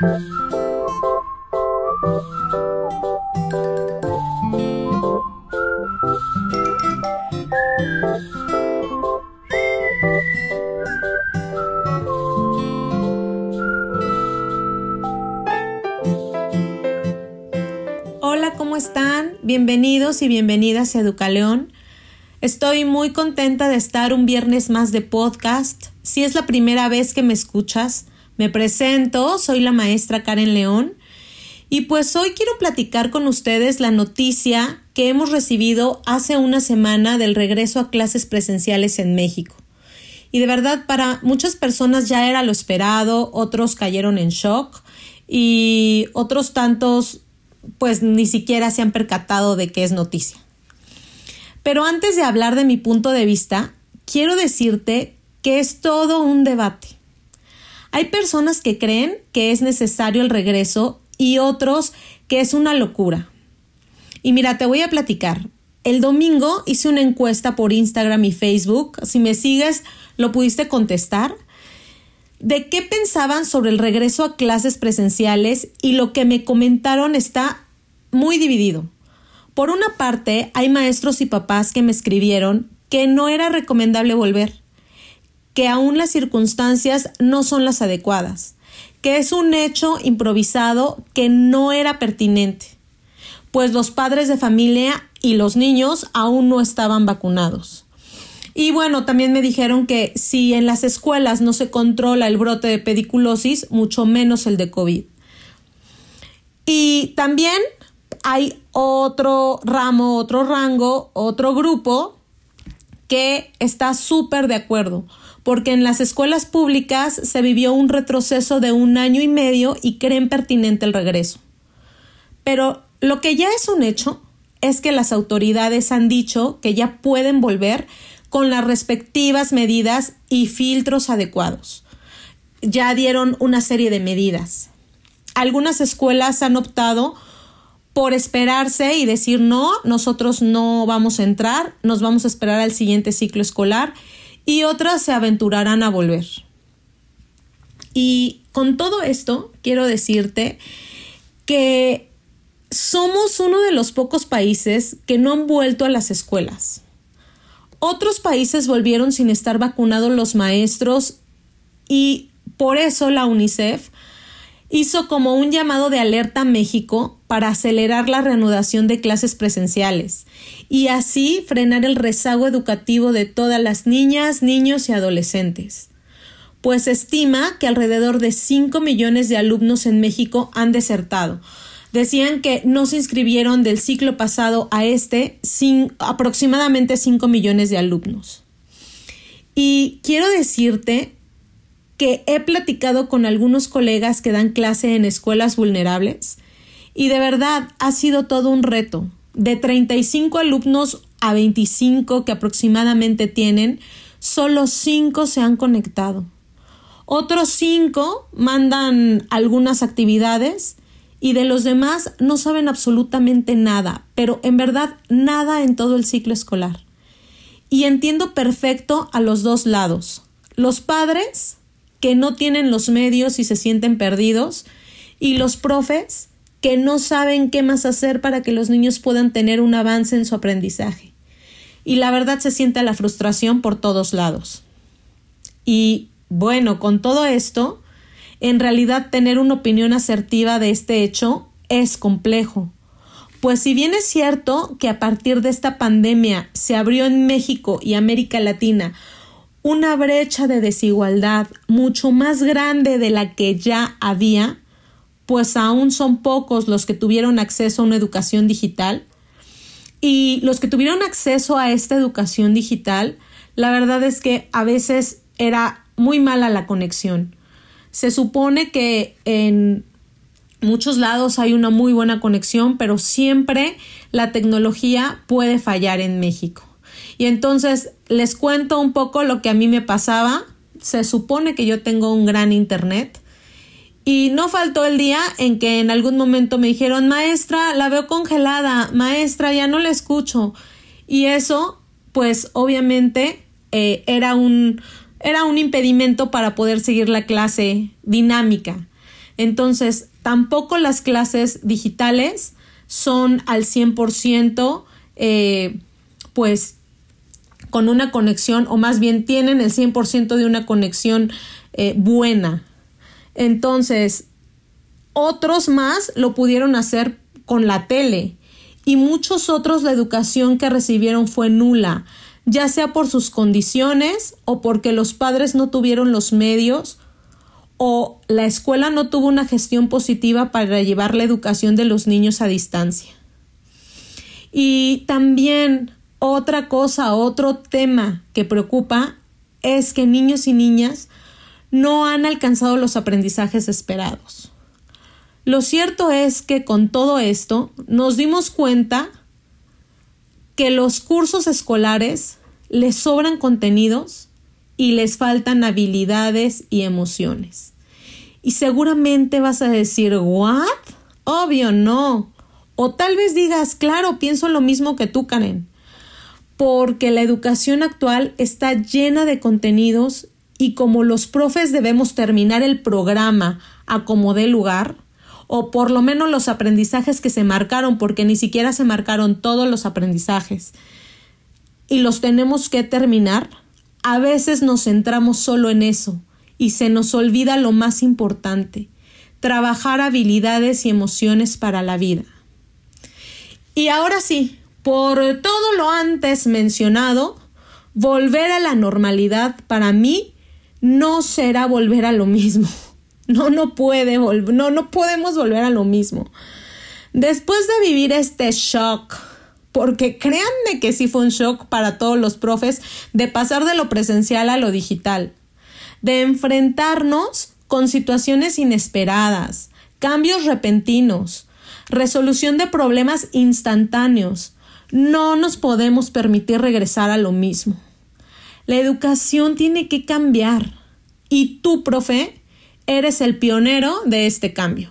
Hola, ¿cómo están? Bienvenidos y bienvenidas a Educaleón. Estoy muy contenta de estar un viernes más de podcast. Si es la primera vez que me escuchas, me presento, soy la maestra Karen León y pues hoy quiero platicar con ustedes la noticia que hemos recibido hace una semana del regreso a clases presenciales en México. Y de verdad para muchas personas ya era lo esperado, otros cayeron en shock y otros tantos pues ni siquiera se han percatado de que es noticia. Pero antes de hablar de mi punto de vista, quiero decirte que es todo un debate. Hay personas que creen que es necesario el regreso y otros que es una locura. Y mira, te voy a platicar. El domingo hice una encuesta por Instagram y Facebook. Si me sigues, lo pudiste contestar. De qué pensaban sobre el regreso a clases presenciales y lo que me comentaron está muy dividido. Por una parte, hay maestros y papás que me escribieron que no era recomendable volver, que aún las circunstancias no son las adecuadas, que es un hecho improvisado que no era pertinente, pues los padres de familia y los niños aún no estaban vacunados. Y bueno, también me dijeron que si en las escuelas no se controla el brote de pediculosis, mucho menos el de COVID. Y también hay otro ramo, otro rango, otro grupo que está súper de acuerdo, porque en las escuelas públicas se vivió un retroceso de un año y medio y creen pertinente el regreso. Pero lo que ya es un hecho es que las autoridades han dicho que ya pueden volver con las respectivas medidas y filtros adecuados. Ya dieron una serie de medidas. Algunas escuelas han optado por esperarse y decir no, nosotros no vamos a entrar, nos vamos a esperar al siguiente ciclo escolar y otras se aventurarán a volver. Y con todo esto, quiero decirte que somos uno de los pocos países que no han vuelto a las escuelas. Otros países volvieron sin estar vacunados los maestros y por eso la UNICEF hizo como un llamado de alerta a México para acelerar la reanudación de clases presenciales y así frenar el rezago educativo de todas las niñas, niños y adolescentes. Pues estima que alrededor de 5 millones de alumnos en México han desertado. Decían que no se inscribieron del ciclo pasado a este sin aproximadamente 5 millones de alumnos. Y quiero decirte que he platicado con algunos colegas que dan clase en escuelas vulnerables y de verdad ha sido todo un reto. De 35 alumnos a 25 que aproximadamente tienen, solo 5 se han conectado. Otros 5 mandan algunas actividades y de los demás no saben absolutamente nada, pero en verdad nada en todo el ciclo escolar. Y entiendo perfecto a los dos lados. Los padres que no tienen los medios y se sienten perdidos, y los profes que no saben qué más hacer para que los niños puedan tener un avance en su aprendizaje. Y la verdad se siente la frustración por todos lados. Y bueno, con todo esto, en realidad tener una opinión asertiva de este hecho es complejo. Pues si bien es cierto que a partir de esta pandemia se abrió en México y América Latina una brecha de desigualdad mucho más grande de la que ya había, pues aún son pocos los que tuvieron acceso a una educación digital. Y los que tuvieron acceso a esta educación digital, la verdad es que a veces era muy mala la conexión. Se supone que en muchos lados hay una muy buena conexión, pero siempre la tecnología puede fallar en México. Y entonces les cuento un poco lo que a mí me pasaba. Se supone que yo tengo un gran internet. Y no faltó el día en que en algún momento me dijeron, maestra, la veo congelada, maestra, ya no la escucho. Y eso, pues obviamente, eh, era, un, era un impedimento para poder seguir la clase dinámica. Entonces, tampoco las clases digitales son al 100%, eh, pues, con una conexión, o más bien tienen el 100% de una conexión eh, buena. Entonces, otros más lo pudieron hacer con la tele y muchos otros la educación que recibieron fue nula, ya sea por sus condiciones o porque los padres no tuvieron los medios o la escuela no tuvo una gestión positiva para llevar la educación de los niños a distancia. Y también otra cosa, otro tema que preocupa es que niños y niñas no han alcanzado los aprendizajes esperados. Lo cierto es que con todo esto nos dimos cuenta que los cursos escolares les sobran contenidos y les faltan habilidades y emociones. Y seguramente vas a decir, ¿what? Obvio, no. O tal vez digas, claro, pienso lo mismo que tú, Karen. Porque la educación actual está llena de contenidos y como los profes debemos terminar el programa a como dé lugar, o por lo menos los aprendizajes que se marcaron, porque ni siquiera se marcaron todos los aprendizajes, y los tenemos que terminar, a veces nos centramos solo en eso y se nos olvida lo más importante, trabajar habilidades y emociones para la vida. Y ahora sí, por todo lo antes mencionado, volver a la normalidad para mí no será volver a lo mismo. No, no puede volver, no, no podemos volver a lo mismo. Después de vivir este shock, porque créanme que sí fue un shock para todos los profes de pasar de lo presencial a lo digital, de enfrentarnos con situaciones inesperadas, cambios repentinos, resolución de problemas instantáneos. No nos podemos permitir regresar a lo mismo. La educación tiene que cambiar y tú, profe, eres el pionero de este cambio.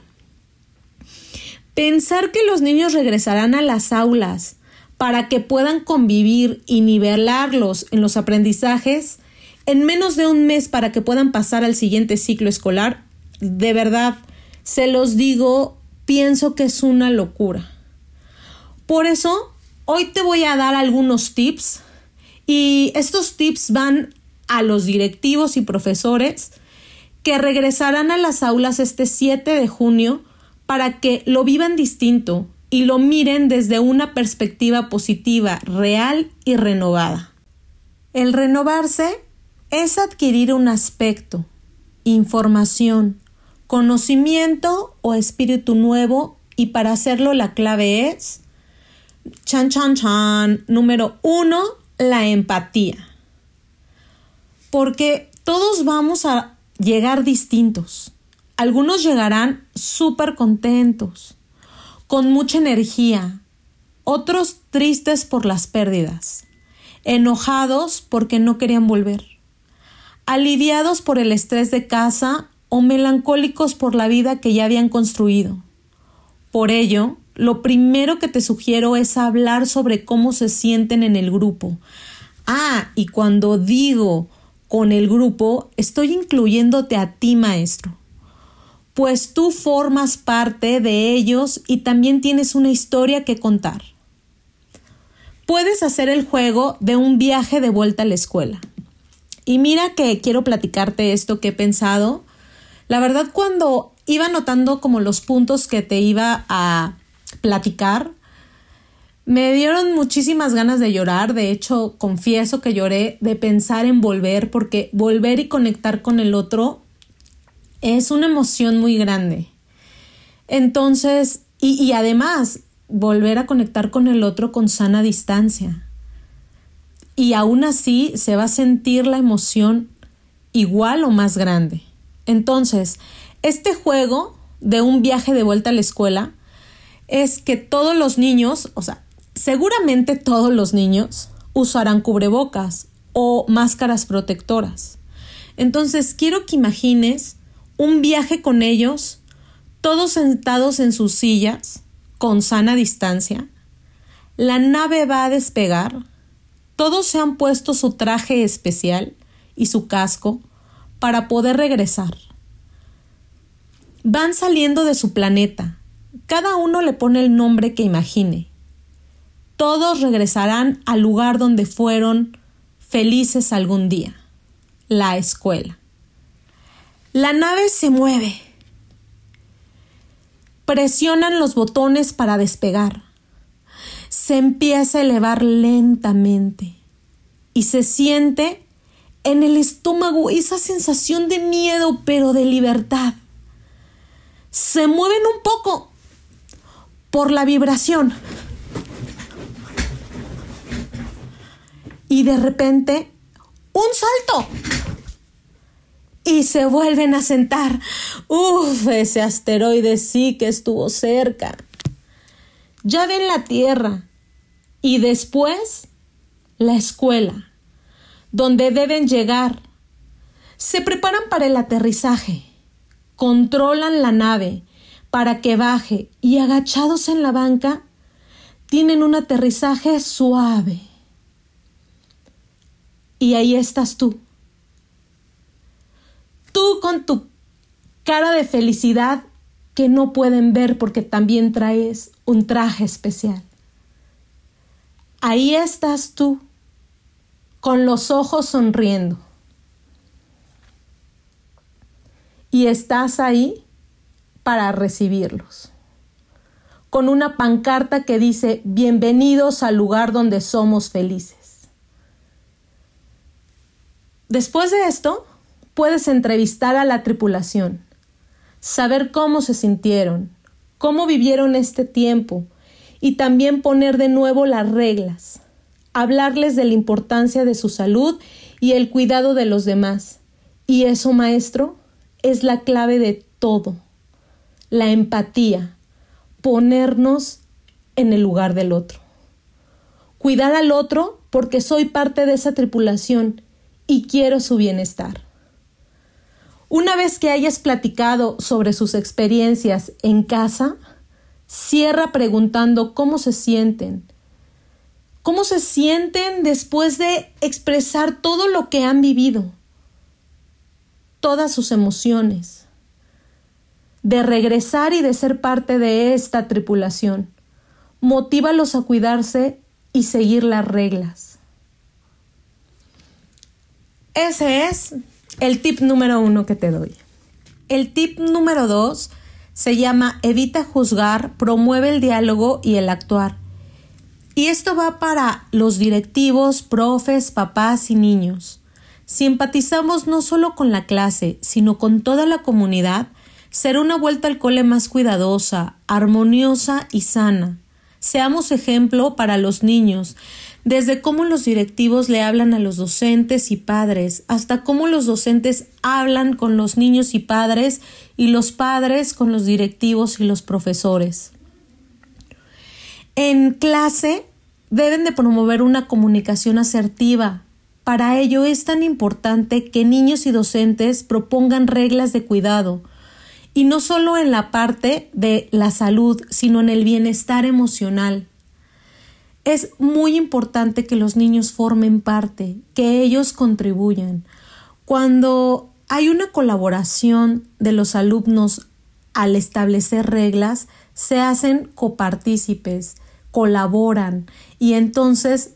Pensar que los niños regresarán a las aulas para que puedan convivir y nivelarlos en los aprendizajes en menos de un mes para que puedan pasar al siguiente ciclo escolar, de verdad, se los digo, pienso que es una locura. Por eso, hoy te voy a dar algunos tips y estos tips van a los directivos y profesores que regresarán a las aulas este 7 de junio para que lo vivan distinto y lo miren desde una perspectiva positiva, real y renovada. El renovarse es adquirir un aspecto, información, conocimiento o espíritu nuevo y para hacerlo la clave es chan chan chan número uno la empatía. Porque todos vamos a llegar distintos. Algunos llegarán súper contentos, con mucha energía, otros tristes por las pérdidas, enojados porque no querían volver, aliviados por el estrés de casa o melancólicos por la vida que ya habían construido. Por ello, lo primero que te sugiero es hablar sobre cómo se sienten en el grupo. Ah, y cuando digo con el grupo, estoy incluyéndote a ti, maestro, pues tú formas parte de ellos y también tienes una historia que contar. Puedes hacer el juego de un viaje de vuelta a la escuela. Y mira que quiero platicarte esto que he pensado. La verdad, cuando iba notando como los puntos que te iba a platicar. Me dieron muchísimas ganas de llorar, de hecho confieso que lloré de pensar en volver porque volver y conectar con el otro es una emoción muy grande. Entonces, y, y además, volver a conectar con el otro con sana distancia. Y aún así se va a sentir la emoción igual o más grande. Entonces, este juego de un viaje de vuelta a la escuela es que todos los niños, o sea, seguramente todos los niños usarán cubrebocas o máscaras protectoras. Entonces, quiero que imagines un viaje con ellos, todos sentados en sus sillas, con sana distancia. La nave va a despegar. Todos se han puesto su traje especial y su casco para poder regresar. Van saliendo de su planeta. Cada uno le pone el nombre que imagine. Todos regresarán al lugar donde fueron felices algún día, la escuela. La nave se mueve. Presionan los botones para despegar. Se empieza a elevar lentamente y se siente en el estómago esa sensación de miedo pero de libertad. Se mueven un poco por la vibración. Y de repente, un salto. Y se vuelven a sentar. Uf, ese asteroide sí que estuvo cerca. Ya ven la Tierra. Y después, la escuela, donde deben llegar. Se preparan para el aterrizaje. Controlan la nave para que baje y agachados en la banca tienen un aterrizaje suave. Y ahí estás tú. Tú con tu cara de felicidad que no pueden ver porque también traes un traje especial. Ahí estás tú, con los ojos sonriendo. Y estás ahí para recibirlos. Con una pancarta que dice, bienvenidos al lugar donde somos felices. Después de esto, puedes entrevistar a la tripulación, saber cómo se sintieron, cómo vivieron este tiempo y también poner de nuevo las reglas, hablarles de la importancia de su salud y el cuidado de los demás. Y eso, maestro, es la clave de todo la empatía, ponernos en el lugar del otro. Cuidar al otro porque soy parte de esa tripulación y quiero su bienestar. Una vez que hayas platicado sobre sus experiencias en casa, cierra preguntando cómo se sienten. ¿Cómo se sienten después de expresar todo lo que han vivido? Todas sus emociones de regresar y de ser parte de esta tripulación. Motívalos a cuidarse y seguir las reglas. Ese es el tip número uno que te doy. El tip número dos se llama evita juzgar, promueve el diálogo y el actuar. Y esto va para los directivos, profes, papás y niños. Si empatizamos no solo con la clase, sino con toda la comunidad, Será una vuelta al cole más cuidadosa, armoniosa y sana. Seamos ejemplo para los niños, desde cómo los directivos le hablan a los docentes y padres, hasta cómo los docentes hablan con los niños y padres y los padres con los directivos y los profesores. En clase deben de promover una comunicación asertiva. Para ello es tan importante que niños y docentes propongan reglas de cuidado, y no solo en la parte de la salud, sino en el bienestar emocional. Es muy importante que los niños formen parte, que ellos contribuyan. Cuando hay una colaboración de los alumnos al establecer reglas, se hacen copartícipes, colaboran y entonces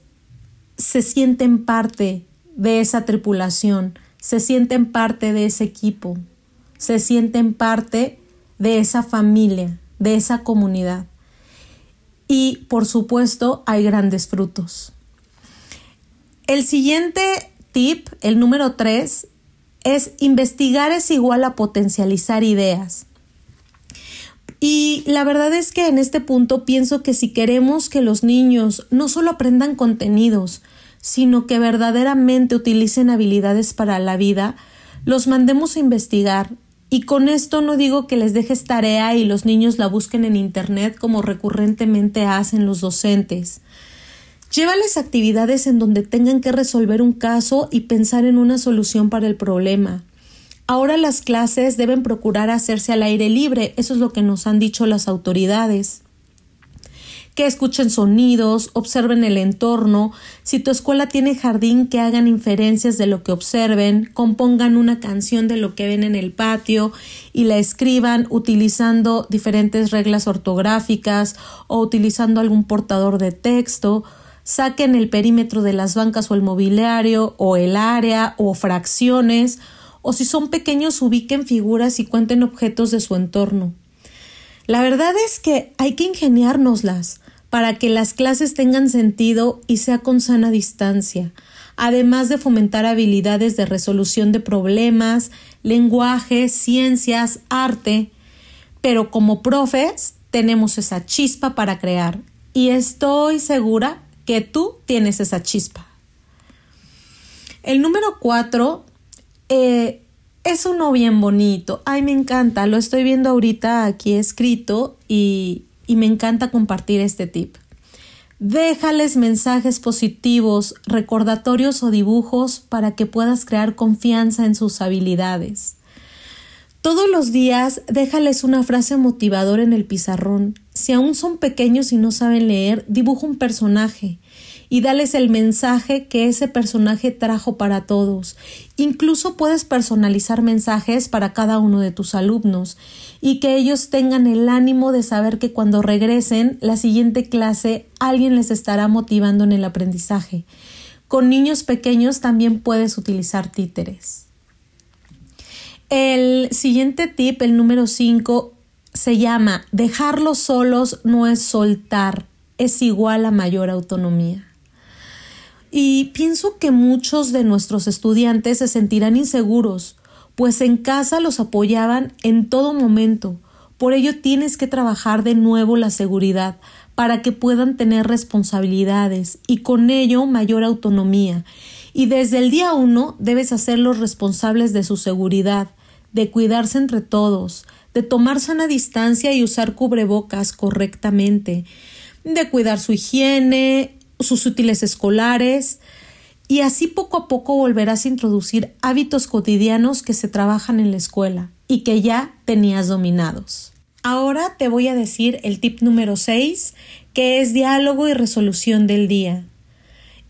se sienten parte de esa tripulación, se sienten parte de ese equipo se sienten parte de esa familia, de esa comunidad. Y por supuesto hay grandes frutos. El siguiente tip, el número tres, es investigar es igual a potencializar ideas. Y la verdad es que en este punto pienso que si queremos que los niños no solo aprendan contenidos, sino que verdaderamente utilicen habilidades para la vida, los mandemos a investigar, y con esto no digo que les dejes tarea y los niños la busquen en Internet como recurrentemente hacen los docentes. Llévales actividades en donde tengan que resolver un caso y pensar en una solución para el problema. Ahora las clases deben procurar hacerse al aire libre, eso es lo que nos han dicho las autoridades. Que escuchen sonidos, observen el entorno, si tu escuela tiene jardín que hagan inferencias de lo que observen, compongan una canción de lo que ven en el patio y la escriban utilizando diferentes reglas ortográficas o utilizando algún portador de texto, saquen el perímetro de las bancas o el mobiliario o el área o fracciones o si son pequeños ubiquen figuras y cuenten objetos de su entorno. La verdad es que hay que ingeniárnoslas para que las clases tengan sentido y sea con sana distancia, además de fomentar habilidades de resolución de problemas, lenguaje, ciencias, arte. Pero como profes tenemos esa chispa para crear y estoy segura que tú tienes esa chispa. El número cuatro eh, es uno bien bonito. Ay, me encanta. Lo estoy viendo ahorita aquí escrito y, y me encanta compartir este tip. Déjales mensajes positivos, recordatorios o dibujos para que puedas crear confianza en sus habilidades. Todos los días déjales una frase motivadora en el pizarrón. Si aún son pequeños y no saben leer, dibuja un personaje y dales el mensaje que ese personaje trajo para todos. Incluso puedes personalizar mensajes para cada uno de tus alumnos y que ellos tengan el ánimo de saber que cuando regresen la siguiente clase alguien les estará motivando en el aprendizaje. Con niños pequeños también puedes utilizar títeres. El siguiente tip, el número 5, se llama dejarlos solos no es soltar, es igual a mayor autonomía. Y pienso que muchos de nuestros estudiantes se sentirán inseguros, pues en casa los apoyaban en todo momento. Por ello tienes que trabajar de nuevo la seguridad para que puedan tener responsabilidades y con ello mayor autonomía. Y desde el día uno debes hacerlos responsables de su seguridad, de cuidarse entre todos, de tomar sana distancia y usar cubrebocas correctamente, de cuidar su higiene sus útiles escolares y así poco a poco volverás a introducir hábitos cotidianos que se trabajan en la escuela y que ya tenías dominados. Ahora te voy a decir el tip número 6, que es diálogo y resolución del día.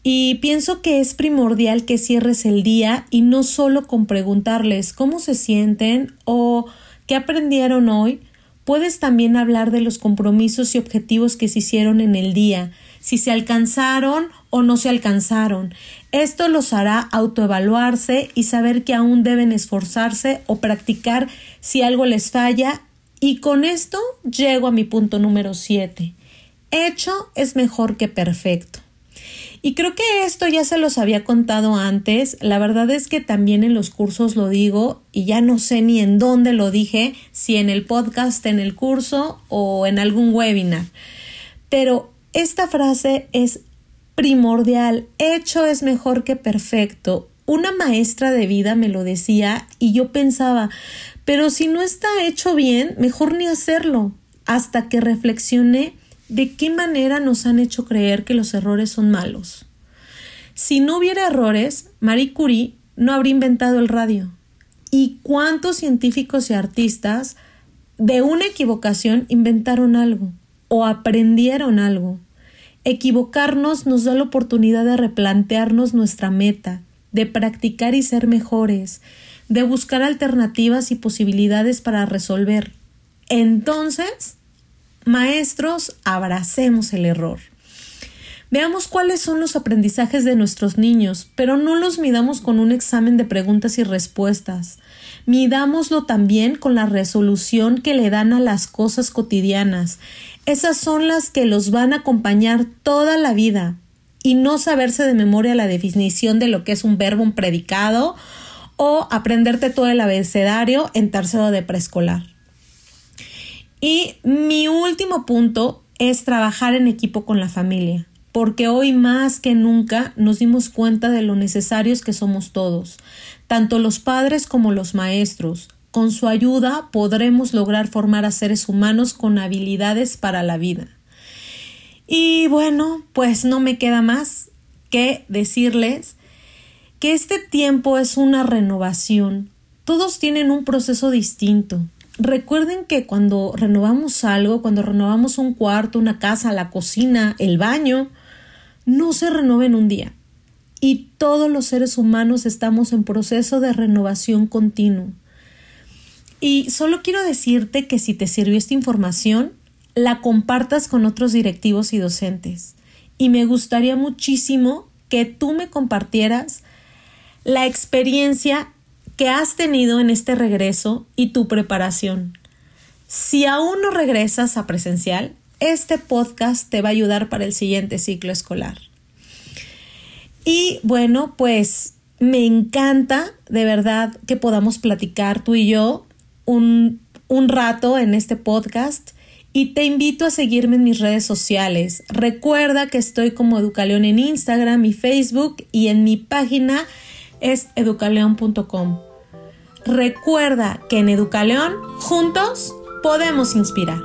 Y pienso que es primordial que cierres el día y no solo con preguntarles cómo se sienten o qué aprendieron hoy, puedes también hablar de los compromisos y objetivos que se hicieron en el día si se alcanzaron o no se alcanzaron. Esto los hará autoevaluarse y saber que aún deben esforzarse o practicar si algo les falla. Y con esto llego a mi punto número 7. Hecho es mejor que perfecto. Y creo que esto ya se los había contado antes. La verdad es que también en los cursos lo digo y ya no sé ni en dónde lo dije, si en el podcast, en el curso o en algún webinar. Pero esta frase es primordial. Hecho es mejor que perfecto. Una maestra de vida me lo decía y yo pensaba, pero si no está hecho bien, mejor ni hacerlo. Hasta que reflexioné de qué manera nos han hecho creer que los errores son malos. Si no hubiera errores, Marie Curie no habría inventado el radio. ¿Y cuántos científicos y artistas de una equivocación inventaron algo o aprendieron algo? Equivocarnos nos da la oportunidad de replantearnos nuestra meta, de practicar y ser mejores, de buscar alternativas y posibilidades para resolver. Entonces, maestros, abracemos el error. Veamos cuáles son los aprendizajes de nuestros niños, pero no los midamos con un examen de preguntas y respuestas. Midámoslo también con la resolución que le dan a las cosas cotidianas, esas son las que los van a acompañar toda la vida y no saberse de memoria la definición de lo que es un verbo, un predicado o aprenderte todo el abecedario en tercero de preescolar. Y mi último punto es trabajar en equipo con la familia, porque hoy más que nunca nos dimos cuenta de lo necesarios que somos todos, tanto los padres como los maestros, con su ayuda podremos lograr formar a seres humanos con habilidades para la vida. Y bueno, pues no me queda más que decirles que este tiempo es una renovación. Todos tienen un proceso distinto. Recuerden que cuando renovamos algo, cuando renovamos un cuarto, una casa, la cocina, el baño, no se renueva en un día. Y todos los seres humanos estamos en proceso de renovación continuo. Y solo quiero decirte que si te sirvió esta información, la compartas con otros directivos y docentes. Y me gustaría muchísimo que tú me compartieras la experiencia que has tenido en este regreso y tu preparación. Si aún no regresas a presencial, este podcast te va a ayudar para el siguiente ciclo escolar. Y bueno, pues me encanta de verdad que podamos platicar tú y yo un, un rato en este podcast y te invito a seguirme en mis redes sociales. Recuerda que estoy como Educaleón en Instagram y Facebook y en mi página es educaleón.com. Recuerda que en Educaleón, juntos podemos inspirar.